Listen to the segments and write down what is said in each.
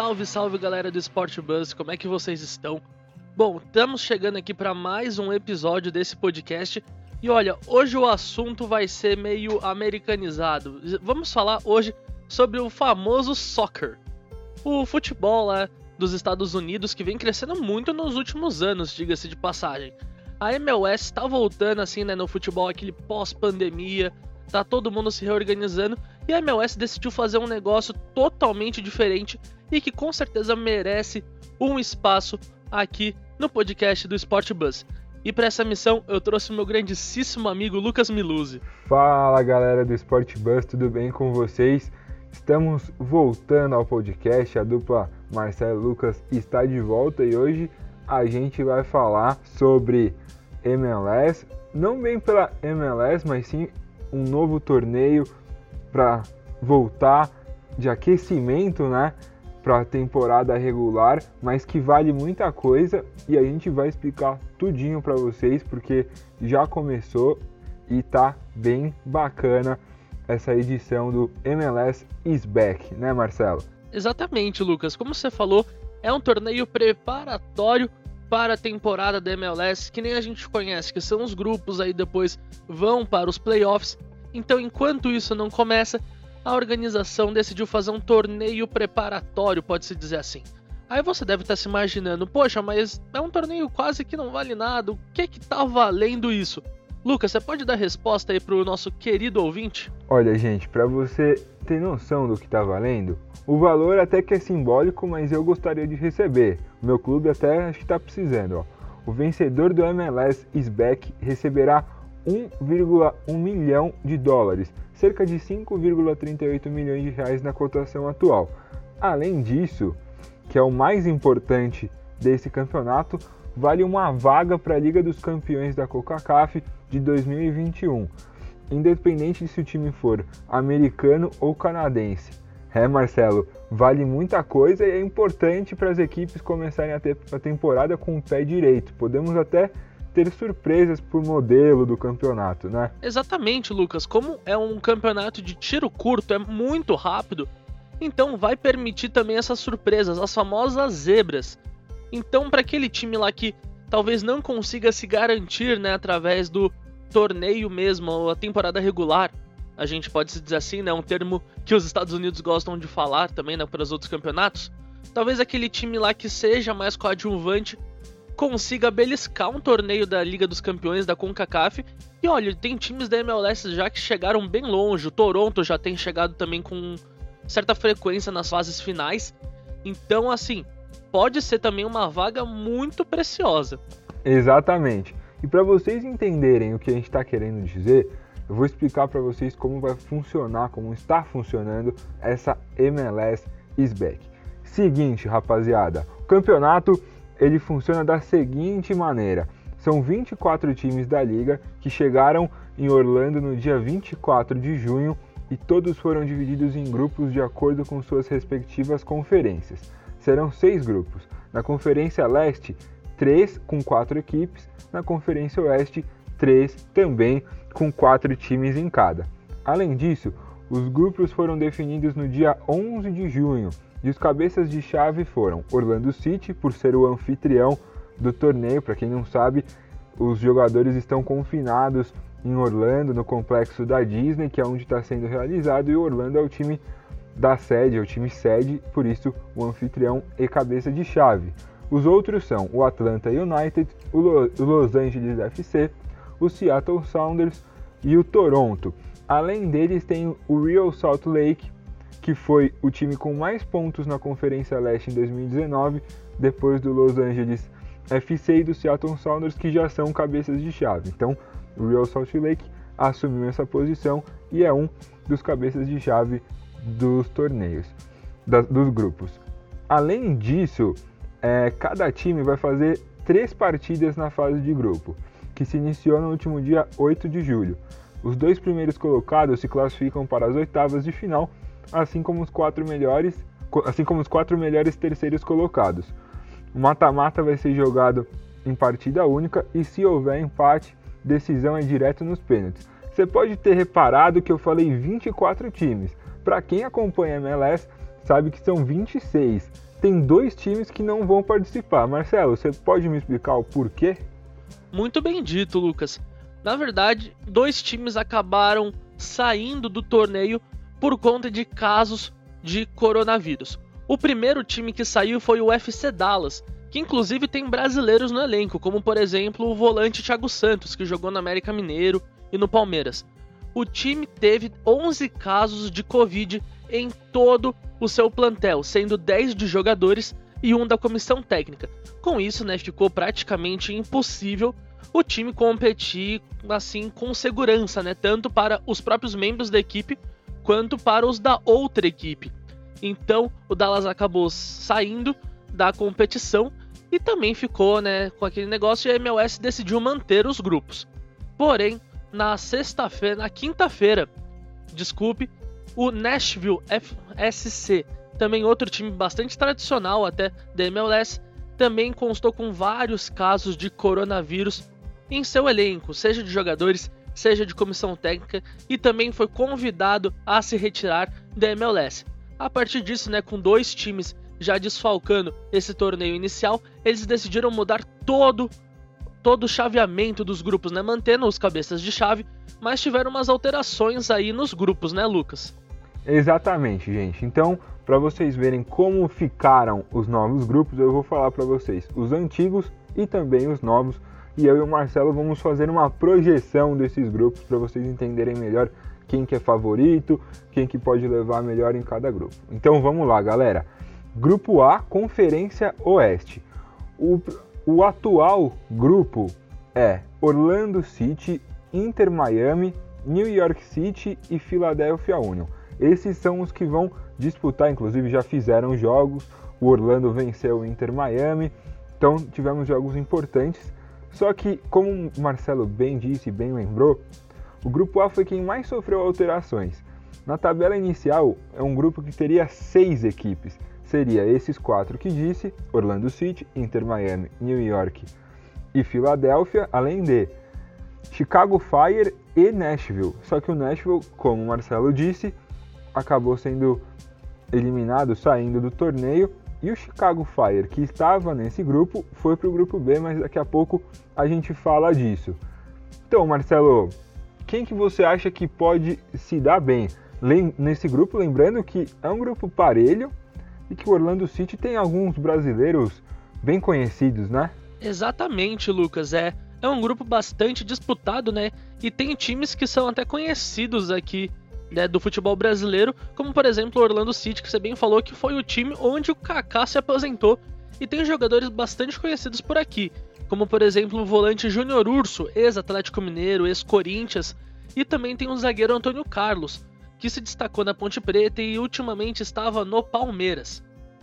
Salve, salve galera do Sport Buzz, como é que vocês estão? Bom, estamos chegando aqui para mais um episódio desse podcast e olha, hoje o assunto vai ser meio americanizado. Vamos falar hoje sobre o famoso soccer, o futebol lá dos Estados Unidos que vem crescendo muito nos últimos anos, diga-se de passagem. A MLS está voltando assim, né, no futebol aquele pós-pandemia, tá todo mundo se reorganizando e a MLS decidiu fazer um negócio totalmente diferente e que com certeza merece um espaço aqui no podcast do Sport Bus. E para essa missão eu trouxe o meu grandíssimo amigo Lucas Miluzzi. Fala galera do Sport Bus, tudo bem com vocês? Estamos voltando ao podcast, a dupla Marcelo Lucas está de volta e hoje a gente vai falar sobre MLS, não bem pela MLS, mas sim um novo torneio para voltar de aquecimento, né? Para a temporada regular, mas que vale muita coisa e a gente vai explicar tudinho para vocês porque já começou e tá bem bacana essa edição do MLS is back, né, Marcelo? Exatamente, Lucas. Como você falou, é um torneio preparatório para a temporada da MLS, que nem a gente conhece, que são os grupos aí depois vão para os playoffs então, enquanto isso não começa, a organização decidiu fazer um torneio preparatório, pode-se dizer assim. Aí você deve estar se imaginando, poxa, mas é um torneio quase que não vale nada, o que que tá valendo isso? Lucas, você pode dar resposta aí pro nosso querido ouvinte? Olha, gente, para você ter noção do que tá valendo, o valor até que é simbólico, mas eu gostaria de receber. O meu clube até acho que tá precisando, ó. O vencedor do MLS SBAC receberá 1,1 milhão de dólares, cerca de 5,38 milhões de reais na cotação atual. Além disso, que é o mais importante desse campeonato, vale uma vaga para a Liga dos Campeões da CONCACAF de 2021, independente de se o time for americano ou canadense. É, Marcelo, vale muita coisa e é importante para as equipes começarem a ter a temporada com o pé direito. Podemos até ter surpresas por modelo do campeonato, né? Exatamente, Lucas. Como é um campeonato de tiro curto, é muito rápido, então vai permitir também essas surpresas, as famosas zebras. Então, para aquele time lá que talvez não consiga se garantir, né, através do torneio mesmo, ou a temporada regular, a gente pode se dizer assim, né, um termo que os Estados Unidos gostam de falar também, né, para os outros campeonatos. Talvez aquele time lá que seja mais coadjuvante consiga beliscar um torneio da Liga dos Campeões da CONCACAF. E olha, tem times da MLS já que chegaram bem longe. O Toronto já tem chegado também com certa frequência nas fases finais. Então, assim, pode ser também uma vaga muito preciosa. Exatamente. E para vocês entenderem o que a gente está querendo dizer, eu vou explicar para vocês como vai funcionar, como está funcionando essa MLS Isback. Seguinte, rapaziada, o campeonato ele funciona da seguinte maneira: são 24 times da liga que chegaram em Orlando no dia 24 de junho e todos foram divididos em grupos de acordo com suas respectivas conferências. Serão seis grupos. Na Conferência Leste, três com quatro equipes. Na Conferência Oeste, três também com quatro times em cada. Além disso, os grupos foram definidos no dia 11 de junho e os cabeças de chave foram Orlando City, por ser o anfitrião do torneio. Para quem não sabe, os jogadores estão confinados em Orlando, no complexo da Disney, que é onde está sendo realizado, e Orlando é o time da sede, é o time sede, por isso o anfitrião e cabeça de chave. Os outros são o Atlanta United, o Los Angeles FC, o Seattle Sounders e o Toronto. Além deles tem o Real Salt Lake, que foi o time com mais pontos na Conferência Leste em 2019, depois do Los Angeles FC e do Seattle Sounders, que já são cabeças de chave. Então, o Real Salt Lake assumiu essa posição e é um dos cabeças de chave dos torneios, dos grupos. Além disso, é, cada time vai fazer três partidas na fase de grupo, que se iniciou no último dia 8 de julho. Os dois primeiros colocados se classificam para as oitavas de final assim como os quatro melhores, assim como os quatro melhores terceiros colocados. O mata-mata vai ser jogado em partida única e se houver empate, decisão é direto nos pênaltis. Você pode ter reparado que eu falei 24 times. Para quem acompanha a MLS, sabe que são 26. tem dois times que não vão participar. Marcelo, você pode me explicar o porquê? Muito bem dito, Lucas. Na verdade, dois times acabaram saindo do torneio por conta de casos de coronavírus. O primeiro time que saiu foi o FC Dallas, que inclusive tem brasileiros no elenco, como por exemplo o volante Thiago Santos, que jogou no América Mineiro e no Palmeiras. O time teve 11 casos de Covid em todo o seu plantel, sendo 10 de jogadores e um da comissão técnica. Com isso, né, ficou praticamente impossível o time competir assim com segurança, né, tanto para os próprios membros da equipe quanto para os da outra equipe. Então, o Dallas acabou saindo da competição e também ficou, né, com aquele negócio e a MLS decidiu manter os grupos. Porém, na sexta-feira, na quinta-feira, desculpe, o Nashville FSC, também outro time bastante tradicional até da MLS, também constou com vários casos de coronavírus em seu elenco, seja de jogadores, seja de comissão técnica, e também foi convidado a se retirar da MLS. A partir disso, né, com dois times já desfalcando esse torneio inicial, eles decidiram mudar todo todo o chaveamento dos grupos, né, mantendo os cabeças de chave, mas tiveram umas alterações aí nos grupos, né, Lucas? Exatamente, gente. Então, para vocês verem como ficaram os novos grupos, eu vou falar para vocês os antigos e também os novos. E eu e o Marcelo vamos fazer uma projeção desses grupos para vocês entenderem melhor quem que é favorito, quem que pode levar melhor em cada grupo. Então vamos lá, galera. Grupo A, Conferência Oeste. O, o atual grupo é Orlando City, Inter Miami, New York City e Philadelphia Union. Esses são os que vão disputar, inclusive já fizeram jogos. O Orlando venceu o Inter Miami, então tivemos jogos importantes. Só que, como Marcelo bem disse e bem lembrou, o grupo A foi quem mais sofreu alterações. Na tabela inicial, é um grupo que teria seis equipes. Seria esses quatro que disse: Orlando City, Inter Miami, New York e Filadélfia, além de Chicago Fire e Nashville. Só que o Nashville, como o Marcelo disse, acabou sendo eliminado, saindo do torneio. E o Chicago Fire, que estava nesse grupo, foi para o grupo B, mas daqui a pouco a gente fala disso. Então, Marcelo, quem que você acha que pode se dar bem nesse grupo? Lembrando que é um grupo parelho e que o Orlando City tem alguns brasileiros bem conhecidos, né? Exatamente, Lucas. É, é um grupo bastante disputado, né? E tem times que são até conhecidos aqui né, do futebol brasileiro, como por exemplo o Orlando City, que você bem falou que foi o time onde o Kaká se aposentou. E tem jogadores bastante conhecidos por aqui, como por exemplo o volante Júnior Urso, ex-Atlético Mineiro, ex-Corinthians, e também tem o zagueiro Antônio Carlos, que se destacou na Ponte Preta e ultimamente estava no Palmeiras.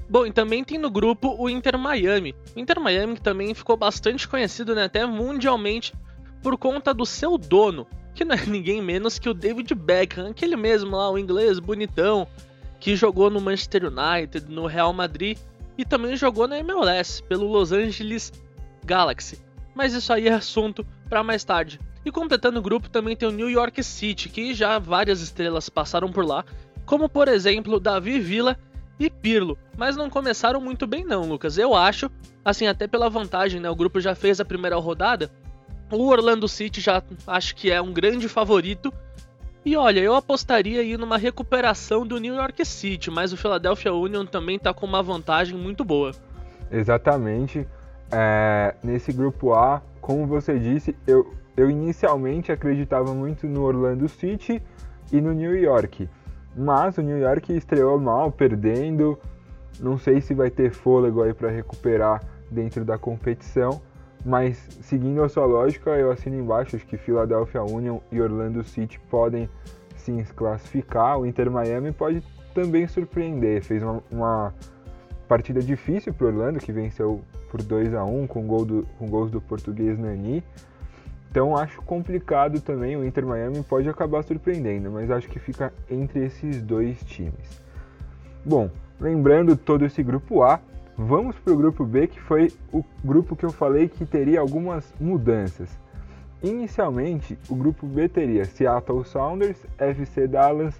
Bom, e também tem no grupo o Inter Miami. O Inter Miami também ficou bastante conhecido né, até mundialmente por conta do seu dono, que não é ninguém menos que o David Beckham, aquele mesmo lá, o inglês bonitão, que jogou no Manchester United, no Real Madrid e também jogou na MLS pelo Los Angeles Galaxy. Mas isso aí é assunto para mais tarde. E completando o grupo também tem o New York City, que já várias estrelas passaram por lá, como por exemplo Davi Villa e Pirlo, mas não começaram muito bem não, Lucas. Eu acho, assim, até pela vantagem, né? O grupo já fez a primeira rodada, o Orlando City já acho que é um grande favorito. E olha, eu apostaria aí numa recuperação do New York City, mas o Philadelphia Union também está com uma vantagem muito boa. Exatamente. É, nesse grupo A, como você disse, eu, eu inicialmente acreditava muito no Orlando City e no New York. Mas o New York estreou mal, perdendo. Não sei se vai ter fôlego aí para recuperar dentro da competição. Mas seguindo a sua lógica, eu assino embaixo, acho que Philadelphia Union e Orlando City podem sim se classificar. O Inter Miami pode também surpreender. Fez uma, uma partida difícil para Orlando, que venceu por 2 a 1 com, gol do, com gols do português Nani. Então acho complicado também, o Inter Miami pode acabar surpreendendo, mas acho que fica entre esses dois times. Bom, lembrando todo esse grupo A, Vamos para o grupo B, que foi o grupo que eu falei que teria algumas mudanças. Inicialmente, o grupo B teria Seattle Sounders, FC Dallas,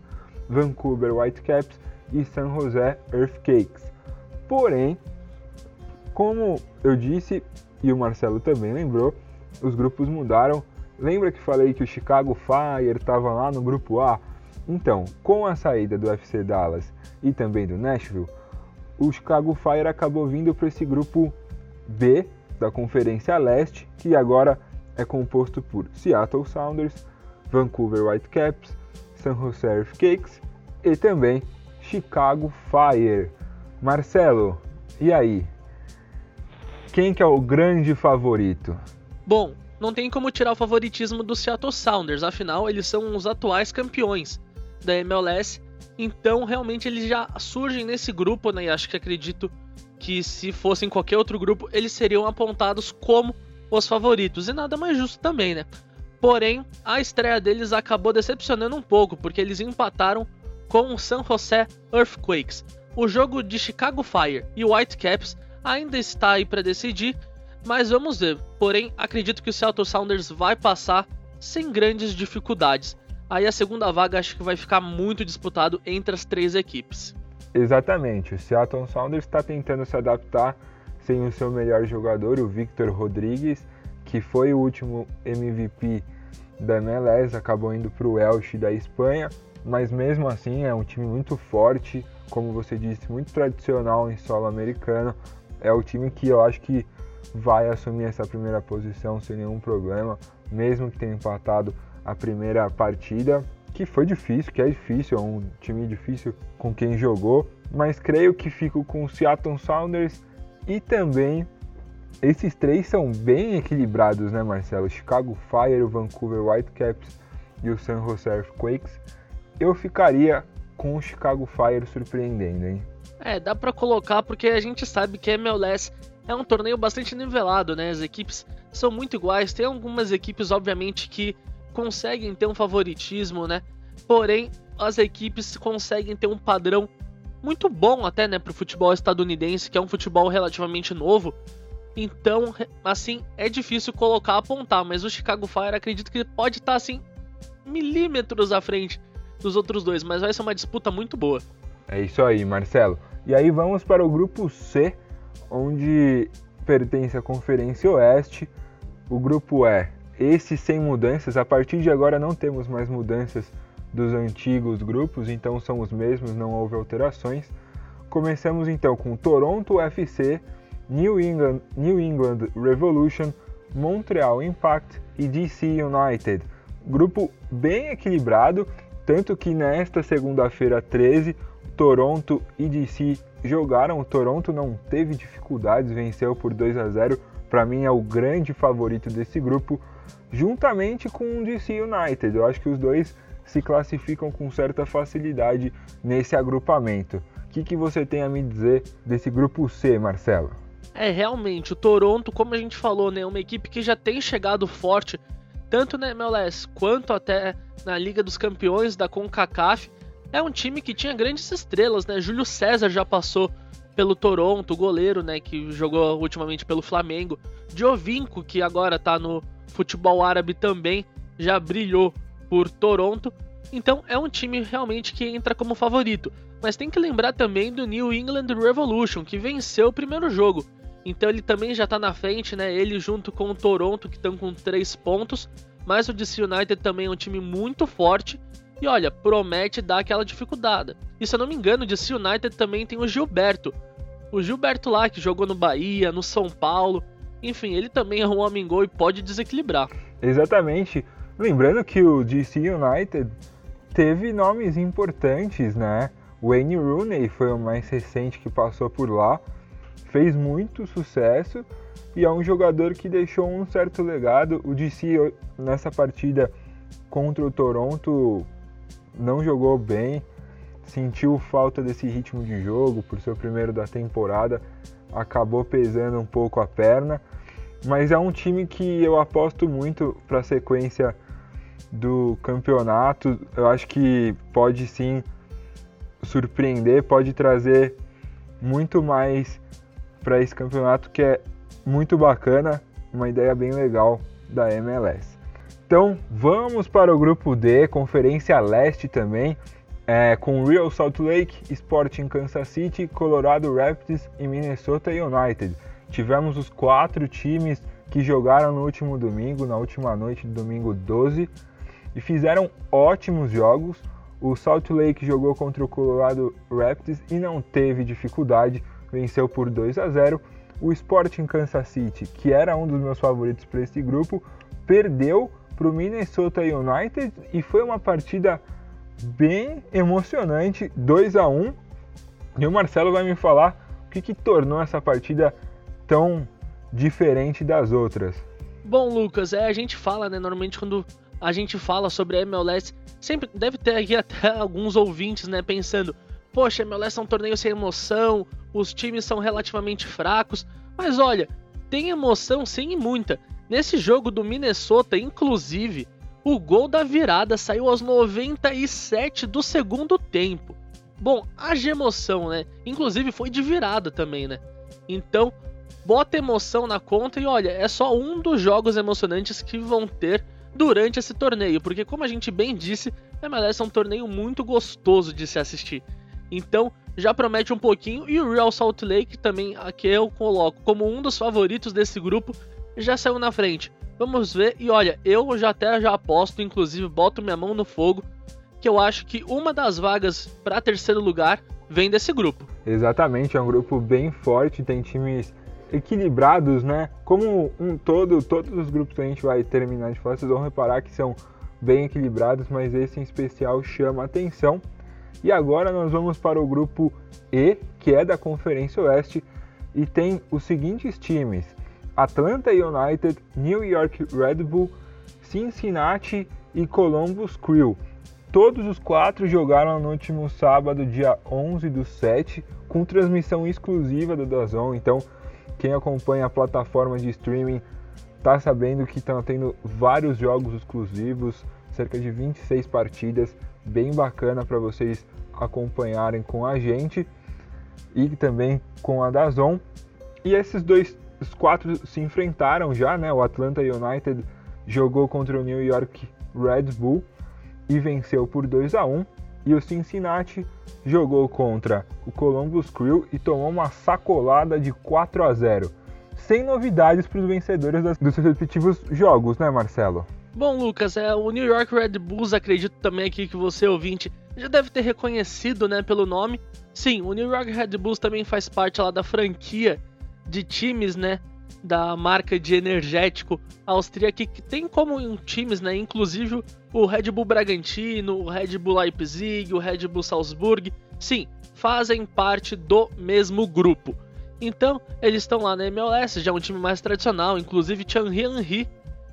Vancouver Whitecaps e San Jose Earthquakes. Porém, como eu disse e o Marcelo também lembrou, os grupos mudaram. Lembra que falei que o Chicago Fire estava lá no grupo A? Então, com a saída do FC Dallas e também do Nashville, o Chicago Fire acabou vindo para esse grupo B da Conferência Leste, que agora é composto por Seattle Sounders, Vancouver Whitecaps, San Jose Earthquakes e também Chicago Fire. Marcelo, e aí? Quem que é o grande favorito? Bom, não tem como tirar o favoritismo do Seattle Sounders, afinal eles são os atuais campeões da MLS, então realmente eles já surgem nesse grupo, né? E acho que acredito que se fossem qualquer outro grupo, eles seriam apontados como os favoritos, e nada mais justo também, né? Porém, a estreia deles acabou decepcionando um pouco, porque eles empataram com o San Jose Earthquakes. O jogo de Chicago Fire e Whitecaps ainda está aí para decidir, mas vamos ver. Porém, acredito que o Seattle Sounders vai passar sem grandes dificuldades. Aí a segunda vaga acho que vai ficar muito disputado entre as três equipes. Exatamente, o Seattle Sounders está tentando se adaptar sem o seu melhor jogador, o Victor Rodrigues, que foi o último MVP da MLS, acabou indo para o Elche da Espanha, mas mesmo assim é um time muito forte, como você disse, muito tradicional em solo americano. É o time que eu acho que vai assumir essa primeira posição sem nenhum problema, mesmo que tenha empatado a primeira partida, que foi difícil, que é difícil, é um time difícil com quem jogou, mas creio que fico com o Seattle Sounders e também esses três são bem equilibrados, né, Marcelo? Chicago Fire, o Vancouver Whitecaps e o San Jose Earthquakes. Eu ficaria com o Chicago Fire surpreendendo, hein? É, dá para colocar porque a gente sabe que MLS é um torneio bastante nivelado, né? As equipes são muito iguais. Tem algumas equipes, obviamente, que conseguem ter um favoritismo, né? Porém, as equipes conseguem ter um padrão muito bom até, né, pro futebol estadunidense, que é um futebol relativamente novo. Então, assim, é difícil colocar, apontar, mas o Chicago Fire acredito que pode estar, tá, assim, milímetros à frente dos outros dois, mas vai ser uma disputa muito boa. É isso aí, Marcelo. E aí vamos para o grupo C, onde pertence a Conferência Oeste. O grupo é esse sem mudanças. A partir de agora não temos mais mudanças dos antigos grupos, então são os mesmos, não houve alterações. Começamos então com Toronto FC, New England, New England Revolution, Montreal Impact e DC United. Grupo bem equilibrado, tanto que nesta segunda-feira 13, Toronto e DC jogaram. O Toronto não teve dificuldades, venceu por 2 a 0. Para mim é o grande favorito desse grupo, juntamente com o DC United. Eu acho que os dois se classificam com certa facilidade nesse agrupamento. O que, que você tem a me dizer desse grupo C, Marcelo? É, realmente, o Toronto, como a gente falou, né, é uma equipe que já tem chegado forte, tanto na MLS quanto até na Liga dos Campeões da CONCACAF. É um time que tinha grandes estrelas, né? Júlio César já passou pelo Toronto, goleiro, né, que jogou ultimamente pelo Flamengo. Giovinco, que agora tá no futebol árabe também, já brilhou por Toronto. Então é um time realmente que entra como favorito. Mas tem que lembrar também do New England Revolution, que venceu o primeiro jogo. Então ele também já está na frente, né? Ele junto com o Toronto, que estão com 3 pontos. Mas o DC United também é um time muito forte. E olha, promete dar aquela dificuldade. E se eu não me engano, o DC United também tem o Gilberto. O Gilberto lá, que jogou no Bahia, no São Paulo. Enfim, ele também é um homem gol e pode desequilibrar. Exatamente. Lembrando que o DC United teve nomes importantes, né? Wayne Rooney foi o mais recente que passou por lá, fez muito sucesso e é um jogador que deixou um certo legado. O DC nessa partida contra o Toronto não jogou bem, sentiu falta desse ritmo de jogo por ser o primeiro da temporada, acabou pesando um pouco a perna, mas é um time que eu aposto muito para a sequência do campeonato. Eu acho que pode sim surpreender, pode trazer muito mais para esse campeonato que é muito bacana, uma ideia bem legal da MLS. Então vamos para o grupo D, Conferência Leste também. É, com Real Salt Lake, Sporting Kansas City, Colorado Rapids e Minnesota United. Tivemos os quatro times que jogaram no último domingo, na última noite do domingo 12, e fizeram ótimos jogos. O Salt Lake jogou contra o Colorado Rapids e não teve dificuldade, venceu por 2 a 0. O Sporting Kansas City, que era um dos meus favoritos para esse grupo, perdeu para o Minnesota United e foi uma partida bem emocionante, 2 a 1. E o Marcelo vai me falar o que, que tornou essa partida tão diferente das outras. Bom, Lucas, é, a gente fala, né, normalmente quando a gente fala sobre a MLS, sempre deve ter aqui até alguns ouvintes, né, pensando, poxa, a MLS é um torneio sem emoção, os times são relativamente fracos, mas olha, tem emoção sim e muita. Nesse jogo do Minnesota, inclusive, o gol da virada saiu aos 97 do segundo tempo. Bom, haja emoção, né? Inclusive foi de virada também, né? Então, bota emoção na conta e olha, é só um dos jogos emocionantes que vão ter durante esse torneio, porque como a gente bem disse, a MLS é um torneio muito gostoso de se assistir. Então, já promete um pouquinho e o Real Salt Lake também aqui eu coloco como um dos favoritos desse grupo, já saiu na frente. Vamos ver e olha, eu já até já aposto, inclusive boto minha mão no fogo, que eu acho que uma das vagas para terceiro lugar vem desse grupo. Exatamente, é um grupo bem forte, tem times equilibrados, né? Como um todo, todos os grupos que a gente vai terminar de falar, vocês vão reparar que são bem equilibrados, mas esse em especial chama atenção. E agora nós vamos para o grupo E, que é da Conferência Oeste, e tem os seguintes times: Atlanta United, New York Red Bull, Cincinnati e Columbus Crew. Todos os quatro jogaram no último sábado, dia 11 do 7, com transmissão exclusiva do Dazon. Então, quem acompanha a plataforma de streaming está sabendo que estão tendo vários jogos exclusivos, cerca de 26 partidas, bem bacana para vocês acompanharem com a gente e também com a Dazon. E esses dois, os quatro se enfrentaram já, né? O Atlanta United jogou contra o New York Red Bull e venceu por 2 a 1 e o Cincinnati jogou contra o Columbus Crew e tomou uma sacolada de 4 a 0. Sem novidades para os vencedores dos seus respectivos jogos, né, Marcelo? Bom, Lucas, é, o New York Red Bulls, acredito também aqui que você, ouvinte, já deve ter reconhecido né, pelo nome. Sim, o New York Red Bulls também faz parte lá da franquia de times, né? da marca de energético austríaca que tem como times, né, inclusive o Red Bull Bragantino, o Red Bull Leipzig, o Red Bull Salzburg, sim, fazem parte do mesmo grupo. Então, eles estão lá na MLS, já é um time mais tradicional, inclusive Thierry Henry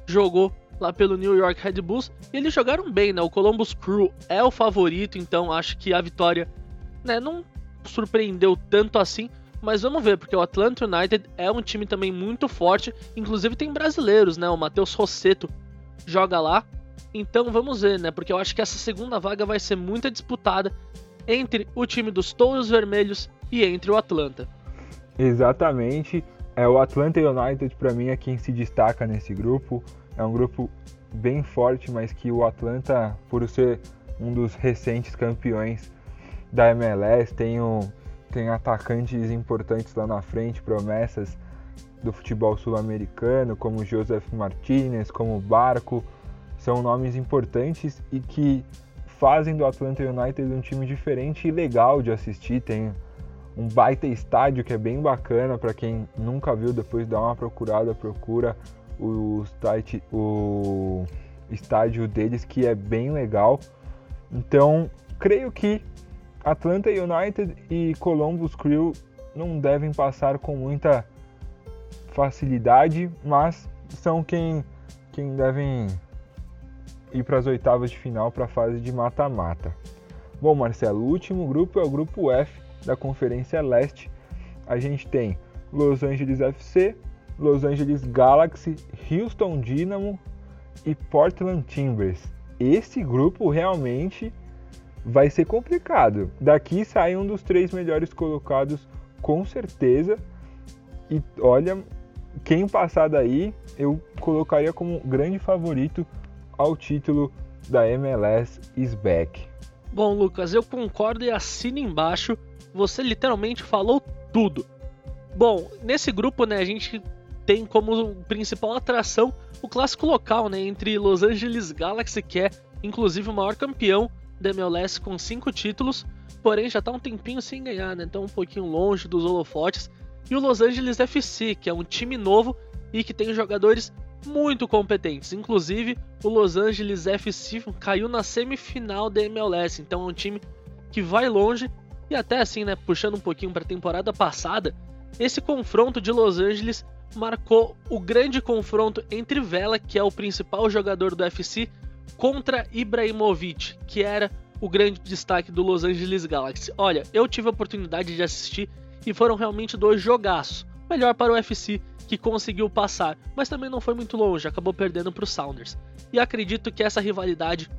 jogou lá pelo New York Red Bulls e eles jogaram bem, né? O Columbus Crew é o favorito, então acho que a vitória, né, não surpreendeu tanto assim, mas vamos ver, porque o Atlanta United é um time também muito forte, inclusive tem brasileiros, né? O Matheus Rosseto joga lá. Então vamos ver, né? Porque eu acho que essa segunda vaga vai ser muito disputada entre o time dos Touros Vermelhos e entre o Atlanta. Exatamente. É o Atlanta United para mim é quem se destaca nesse grupo. É um grupo bem forte, mas que o Atlanta, por ser um dos recentes campeões da MLS, tem um tem atacantes importantes lá na frente, promessas do futebol sul-americano, como Joseph Martinez, como Barco, são nomes importantes e que fazem do Atlanta United um time diferente e legal de assistir. Tem um baita estádio que é bem bacana para quem nunca viu, depois dá uma procurada, procura o, site, o estádio deles que é bem legal. Então, creio que Atlanta United e Columbus Crew não devem passar com muita facilidade, mas são quem, quem devem ir para as oitavas de final para a fase de mata-mata. Bom, Marcelo, o último grupo é o grupo F da Conferência Leste. A gente tem Los Angeles FC, Los Angeles Galaxy, Houston Dynamo e Portland Timbers. Esse grupo realmente vai ser complicado. Daqui sai um dos três melhores colocados, com certeza. E olha, quem passar daí, eu colocaria como grande favorito ao título da MLS is back. Bom, Lucas, eu concordo e assino embaixo. Você literalmente falou tudo. Bom, nesse grupo, né, a gente tem como principal atração o clássico local, né, entre Los Angeles Galaxy, que é inclusive o maior campeão MLS com cinco títulos, porém já está um tempinho sem ganhar, né, então um pouquinho longe dos holofotes, e o Los Angeles FC, que é um time novo e que tem jogadores muito competentes. Inclusive, o Los Angeles FC caiu na semifinal da MLS, então é um time que vai longe e até assim, né, puxando um pouquinho para a temporada passada, esse confronto de Los Angeles marcou o grande confronto entre Vela, que é o principal jogador do FC, contra Ibrahimovic, que era o grande destaque do Los Angeles Galaxy. Olha, eu tive a oportunidade de assistir e foram realmente dois jogaços. Melhor para o UFC, que conseguiu passar, mas também não foi muito longe, acabou perdendo para o Sounders. E acredito que essa rivalidade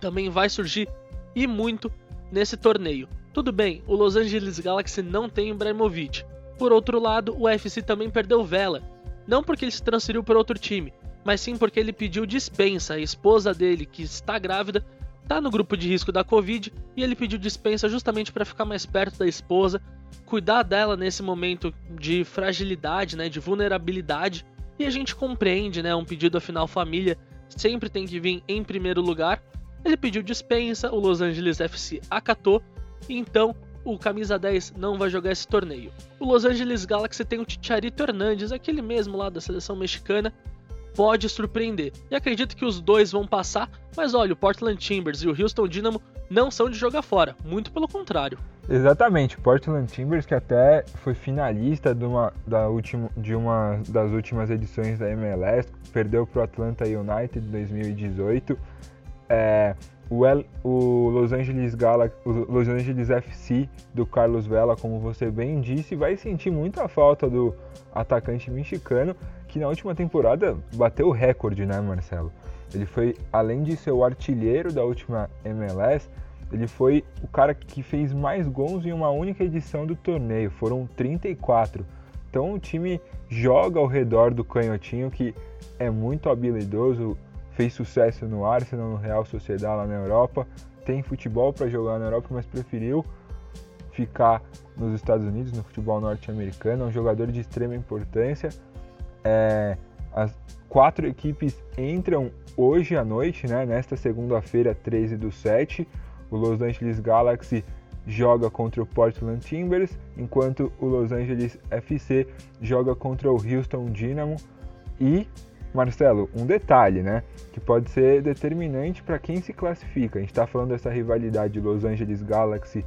também vai surgir e muito nesse torneio. Tudo bem, o Los Angeles Galaxy não tem Ibrahimovic. Por outro lado, o UFC também perdeu Vela, não porque ele se transferiu para outro time, mas sim porque ele pediu dispensa. A esposa dele, que está grávida, está no grupo de risco da Covid e ele pediu dispensa justamente para ficar mais perto da esposa, cuidar dela nesse momento de fragilidade, né, de vulnerabilidade. E a gente compreende, né, um pedido afinal família sempre tem que vir em primeiro lugar. Ele pediu dispensa, o Los Angeles FC acatou, e então o camisa 10 não vai jogar esse torneio. O Los Angeles Galaxy tem o Chicharito Hernandes, aquele mesmo lá da seleção mexicana, pode surpreender. E acredito que os dois vão passar, mas olha, o Portland Timbers e o Houston Dynamo não são de jogar fora, muito pelo contrário. Exatamente, Portland Timbers que até foi finalista de uma, da de uma das últimas edições da MLS, perdeu para o Atlanta United em 2018. É, o, El, o Los Angeles Galaxy, o Los Angeles FC do Carlos Vela, como você bem disse, vai sentir muita falta do atacante mexicano, que na última temporada bateu o recorde, né, Marcelo? Ele foi, além de ser o artilheiro da última MLS, ele foi o cara que fez mais gols em uma única edição do torneio, foram 34. Então o time joga ao redor do canhotinho que é muito habilidoso, fez sucesso no Arsenal, no Real Sociedade lá na Europa, tem futebol para jogar na Europa, mas preferiu ficar nos Estados Unidos, no futebol norte-americano, é um jogador de extrema importância. É, as quatro equipes entram hoje à noite, né, nesta segunda-feira, 13 do 7. O Los Angeles Galaxy joga contra o Portland Timbers, enquanto o Los Angeles FC joga contra o Houston Dynamo. E, Marcelo, um detalhe, né, que pode ser determinante para quem se classifica. A gente está falando dessa rivalidade Los Angeles Galaxy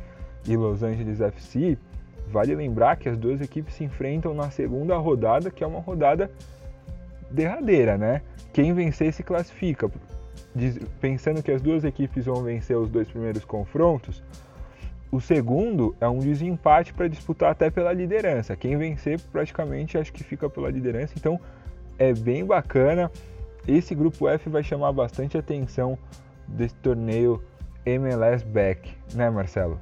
e Los Angeles FC. Vale lembrar que as duas equipes se enfrentam na segunda rodada, que é uma rodada derradeira, né? Quem vencer se classifica. Pensando que as duas equipes vão vencer os dois primeiros confrontos, o segundo é um desempate para disputar até pela liderança. Quem vencer praticamente acho que fica pela liderança. Então é bem bacana. Esse grupo F vai chamar bastante atenção desse torneio MLS Back, né, Marcelo?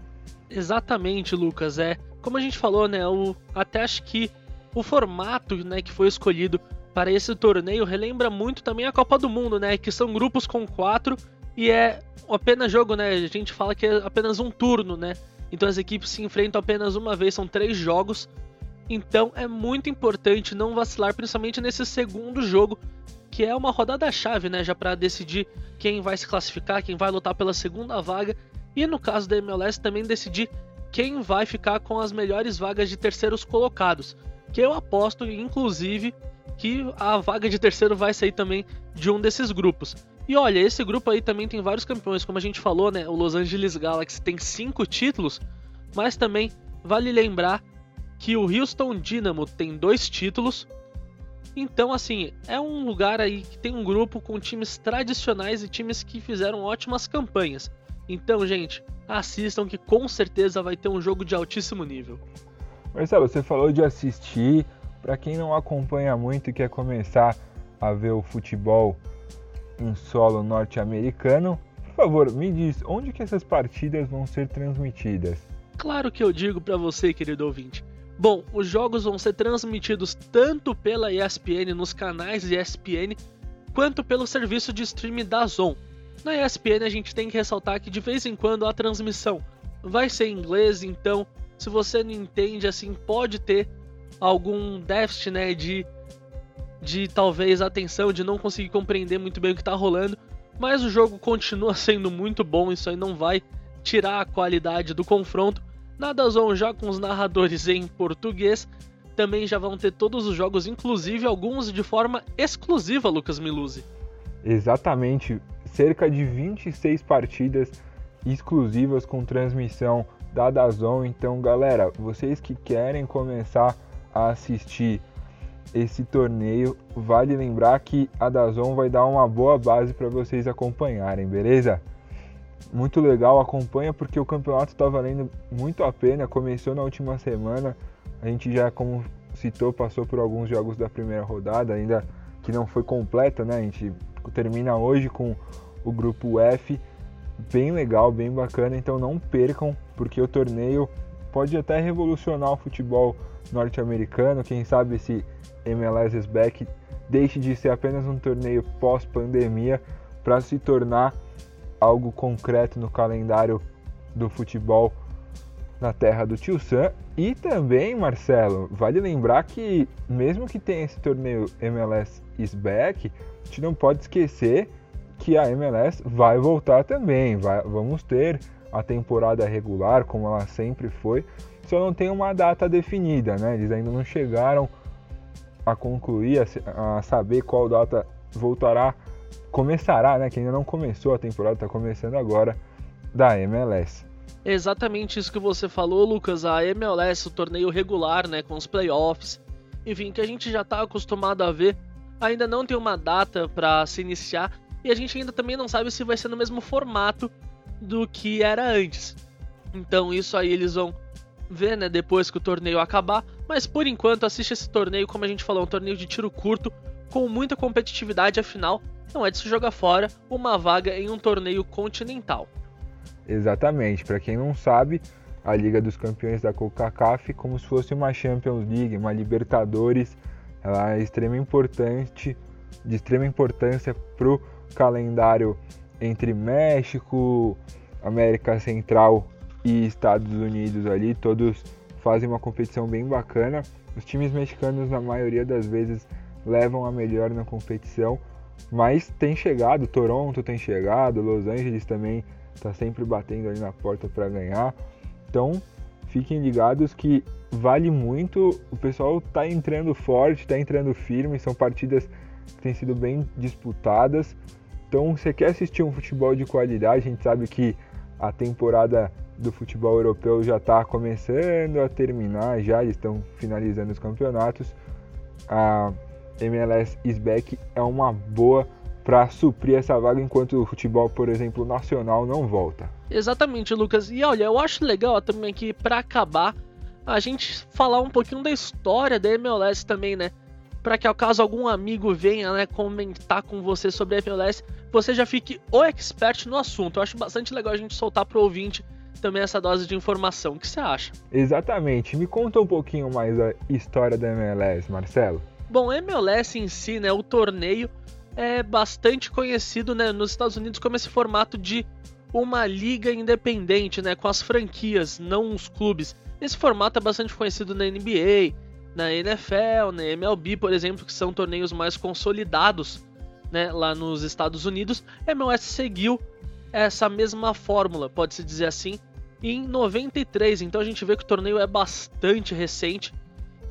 Exatamente, Lucas. É como a gente falou, né? O, até acho que o formato né, que foi escolhido para esse torneio relembra muito também a Copa do Mundo, né? Que são grupos com quatro e é apenas jogo, né? A gente fala que é apenas um turno, né? Então as equipes se enfrentam apenas uma vez, são três jogos. Então é muito importante não vacilar, principalmente nesse segundo jogo, que é uma rodada chave, né? Já para decidir quem vai se classificar, quem vai lutar pela segunda vaga e no caso da MLS também decidir quem vai ficar com as melhores vagas de terceiros colocados. Que eu aposto, inclusive, que a vaga de terceiro vai sair também de um desses grupos. E olha, esse grupo aí também tem vários campeões, como a gente falou, né? O Los Angeles Galaxy tem cinco títulos, mas também vale lembrar que o Houston Dynamo tem dois títulos. Então, assim, é um lugar aí que tem um grupo com times tradicionais e times que fizeram ótimas campanhas. Então, gente, assistam que com certeza vai ter um jogo de altíssimo nível. Marcelo, você falou de assistir, para quem não acompanha muito e quer começar a ver o futebol em solo norte-americano, por favor, me diz onde que essas partidas vão ser transmitidas? Claro que eu digo para você, querido ouvinte. Bom, os jogos vão ser transmitidos tanto pela ESPN nos canais ESPN quanto pelo serviço de streaming da Zon. Na ESPN a gente tem que ressaltar que de vez em quando a transmissão vai ser em inglês, então se você não entende assim, pode ter algum déficit, né, de de talvez atenção, de não conseguir compreender muito bem o que está rolando, mas o jogo continua sendo muito bom, isso aí não vai tirar a qualidade do confronto. Na Dazon já com os narradores em português, também já vão ter todos os jogos, inclusive alguns de forma exclusiva, Lucas Miluzzi. Exatamente, cerca de 26 partidas exclusivas com transmissão da Dazon. Então, galera, vocês que querem começar a assistir esse torneio, vale lembrar que a Dazon vai dar uma boa base para vocês acompanharem, beleza? Muito legal, acompanha porque o campeonato está valendo muito a pena. Começou na última semana, a gente já, como citou, passou por alguns jogos da primeira rodada, ainda que não foi completa, né? A gente termina hoje com o grupo F, bem legal, bem bacana. Então não percam, porque o torneio pode até revolucionar o futebol norte-americano. Quem sabe esse MLS is back deixe de ser apenas um torneio pós-pandemia para se tornar algo concreto no calendário do futebol na terra do Tio Sam. E também, Marcelo, vale lembrar que mesmo que tenha esse torneio MLS is back, a gente não pode esquecer que a MLS vai voltar também. Vai, vamos ter a temporada regular, como ela sempre foi, só não tem uma data definida, né? Eles ainda não chegaram a concluir, a, a saber qual data voltará, começará, né? Que ainda não começou a temporada, está começando agora da MLS. Exatamente isso que você falou, Lucas. A MLS, o torneio regular, né, com os playoffs, enfim, que a gente já está acostumado a ver, ainda não tem uma data para se iniciar e a gente ainda também não sabe se vai ser no mesmo formato do que era antes. Então isso aí eles vão ver, né, depois que o torneio acabar, mas por enquanto assiste esse torneio, como a gente falou, um torneio de tiro curto com muita competitividade, afinal, não é de se jogar fora uma vaga em um torneio continental. Exatamente, para quem não sabe, a Liga dos Campeões da CONCACAF como se fosse uma Champions League, uma Libertadores, ela é extrema importante, de extrema importância para calendário entre México, América Central e Estados Unidos ali, todos fazem uma competição bem bacana. Os times mexicanos, na maioria das vezes, levam a melhor na competição, mas tem chegado, Toronto tem chegado, Los Angeles também está sempre batendo ali na porta para ganhar. Então, fiquem ligados que vale muito, o pessoal está entrando forte, está entrando firme, são partidas que têm sido bem disputadas. Então, você quer assistir um futebol de qualidade, a gente sabe que a temporada do futebol europeu já está começando a terminar, já estão finalizando os campeonatos. A MLS Isback é uma boa para suprir essa vaga enquanto o futebol, por exemplo, nacional não volta. Exatamente, Lucas. E olha, eu acho legal também aqui para acabar a gente falar um pouquinho da história da MLS também, né? Para que ao caso algum amigo venha, né, comentar com você sobre a MLS, você já fique o expert no assunto. Eu acho bastante legal a gente soltar pro ouvinte também essa dose de informação. O que você acha? Exatamente. Me conta um pouquinho mais a história da MLS, Marcelo. Bom, a MLS em si, né, o torneio é bastante conhecido, né, nos Estados Unidos como esse formato de uma liga independente, né, com as franquias, não os clubes. Esse formato é bastante conhecido na NBA, na NFL, na MLB, por exemplo, que são torneios mais consolidados né, lá nos Estados Unidos, a MLS seguiu essa mesma fórmula, pode-se dizer assim, em 93. Então a gente vê que o torneio é bastante recente.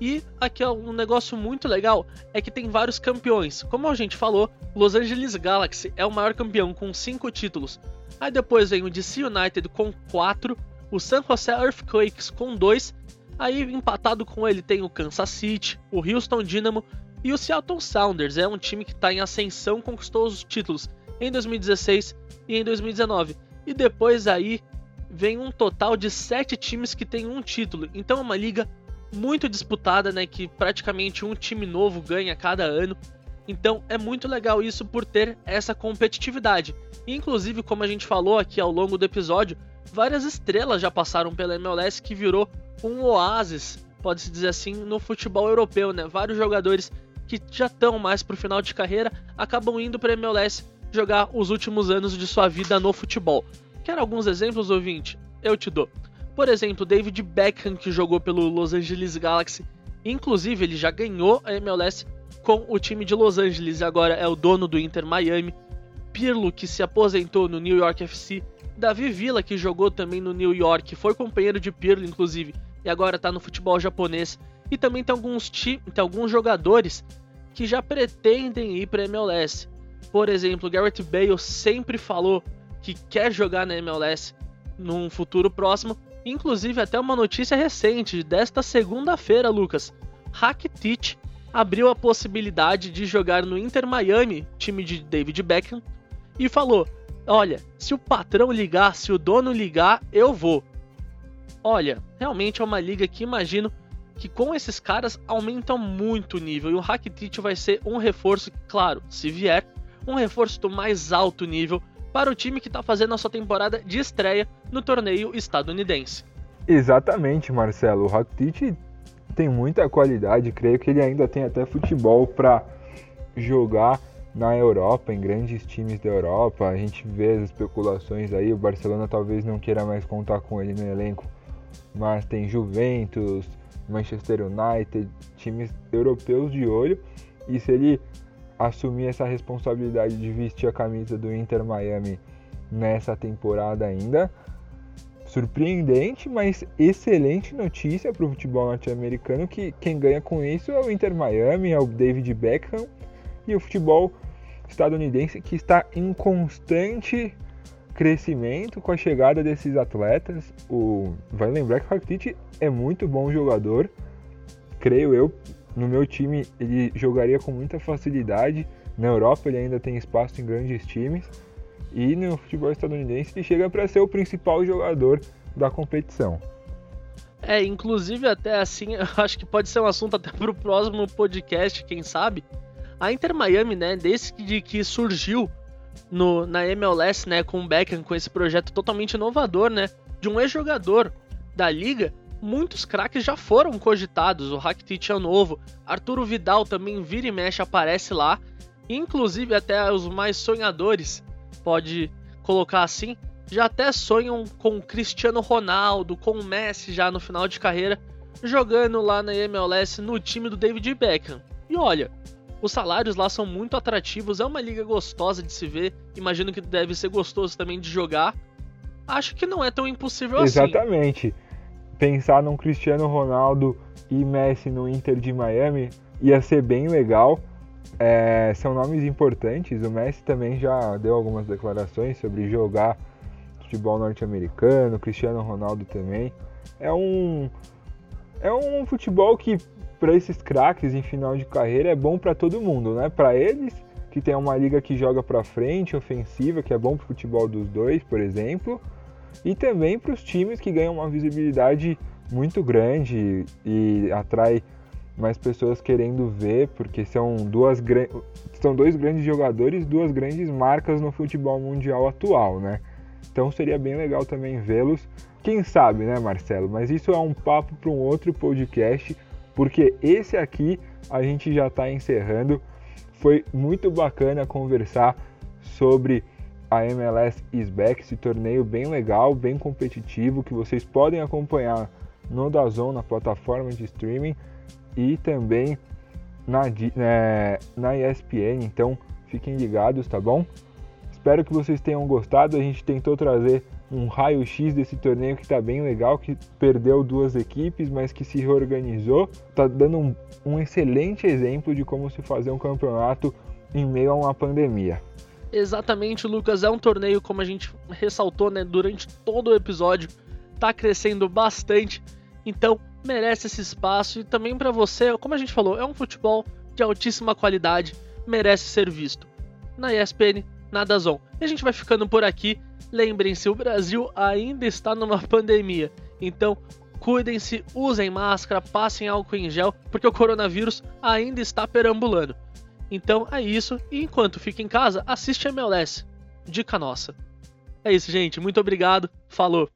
E aqui um negócio muito legal é que tem vários campeões. Como a gente falou, Los Angeles Galaxy é o maior campeão com 5 títulos. Aí depois vem o DC United com 4, o San Jose Earthquakes com 2, aí empatado com ele tem o Kansas City, o Houston Dynamo e o Seattle Sounders é um time que está em ascensão, conquistou os títulos em 2016 e em 2019. E depois aí vem um total de sete times que tem um título. Então é uma liga muito disputada, né? Que praticamente um time novo ganha cada ano. Então é muito legal isso por ter essa competitividade. E, inclusive, como a gente falou aqui ao longo do episódio, várias estrelas já passaram pela MLS que virou um oásis, pode-se dizer assim, no futebol europeu, né? Vários jogadores que já estão mais pro final de carreira acabam indo para MLS jogar os últimos anos de sua vida no futebol. Quer alguns exemplos, ouvinte? Eu te dou. Por exemplo, David Beckham, que jogou pelo Los Angeles Galaxy. Inclusive, ele já ganhou a MLS com o time de Los Angeles e agora é o dono do Inter Miami. Pirlo, que se aposentou no New York FC. Davi Villa, que jogou também no New York, foi companheiro de Pirlo, inclusive, e agora está no futebol japonês. E também tem alguns, tem alguns jogadores que já pretendem ir para MLS. Por exemplo, Garrett Bale sempre falou que quer jogar na MLS num futuro próximo. Inclusive, até uma notícia recente desta segunda-feira, Lucas. Rakitic abriu a possibilidade de jogar no Inter Miami, time de David Beckham, e falou: Olha, se o patrão ligar, se o dono ligar, eu vou. Olha, realmente é uma liga que imagino que com esses caras aumentam muito o nível e o Rakitic vai ser um reforço, claro, se vier, um reforço do mais alto nível para o time que está fazendo a sua temporada de estreia no torneio estadunidense. Exatamente, Marcelo. O Rakitic tem muita qualidade, creio que ele ainda tem até futebol para jogar na Europa, em grandes times da Europa. A gente vê as especulações aí, o Barcelona talvez não queira mais contar com ele no elenco, mas tem Juventus, Manchester United, times europeus de olho. E se ele assumir essa responsabilidade de vestir a camisa do Inter Miami nessa temporada ainda, surpreendente, mas excelente notícia para o futebol norte-americano que quem ganha com isso é o Inter Miami, é o David Beckham e o futebol estadunidense que está em constante crescimento com a chegada desses atletas. O vai lembrar que o Rakitic é muito bom jogador, creio eu. No meu time ele jogaria com muita facilidade. Na Europa ele ainda tem espaço em grandes times e no futebol estadunidense ele chega para ser o principal jogador da competição. É, inclusive até assim, eu acho que pode ser um assunto até para o próximo podcast, quem sabe. A Inter Miami, né, desde que surgiu no, na MLS, né, com o Beckham, com esse projeto totalmente inovador, né, de um ex-jogador da liga, muitos craques já foram cogitados. O Rakitic é novo, Arturo Vidal também vira e mexe aparece lá, inclusive até os mais sonhadores pode colocar assim, já até sonham com Cristiano Ronaldo, com o Messi já no final de carreira, jogando lá na MLS no time do David Beckham. E olha, os salários lá são muito atrativos, é uma liga gostosa de se ver, imagino que deve ser gostoso também de jogar. Acho que não é tão impossível Exatamente. assim. Exatamente. Pensar num Cristiano Ronaldo e Messi no Inter de Miami ia ser bem legal. É, são nomes importantes. O Messi também já deu algumas declarações sobre jogar futebol norte-americano, Cristiano Ronaldo também. É um é um futebol que para esses craques em final de carreira é bom para todo mundo, né? Para eles que tem uma liga que joga para frente, ofensiva, que é bom para o futebol dos dois, por exemplo, e também para os times que ganham uma visibilidade muito grande e atrai mais pessoas querendo ver, porque são duas são dois grandes jogadores, duas grandes marcas no futebol mundial atual, né? Então seria bem legal também vê-los. Quem sabe, né, Marcelo? Mas isso é um papo para um outro podcast, porque esse aqui a gente já está encerrando. Foi muito bacana conversar sobre a MLS is back, esse torneio bem legal, bem competitivo, que vocês podem acompanhar no Dazon, na plataforma de streaming e também na, é, na ESPN, então fiquem ligados, tá bom? Espero que vocês tenham gostado. A gente tentou trazer um raio-x desse torneio que está bem legal, que perdeu duas equipes, mas que se reorganizou. Está dando um, um excelente exemplo de como se fazer um campeonato em meio a uma pandemia. Exatamente, Lucas. É um torneio, como a gente ressaltou né, durante todo o episódio, está crescendo bastante. Então, merece esse espaço e também para você, como a gente falou, é um futebol de altíssima qualidade, merece ser visto. Na ESPN, na Dazon. E a gente vai ficando por aqui. Lembrem-se, o Brasil ainda está numa pandemia. Então, cuidem-se, usem máscara, passem álcool em gel, porque o coronavírus ainda está perambulando. Então é isso, e enquanto fica em casa, assiste MLS. Dica nossa. É isso, gente. Muito obrigado. Falou!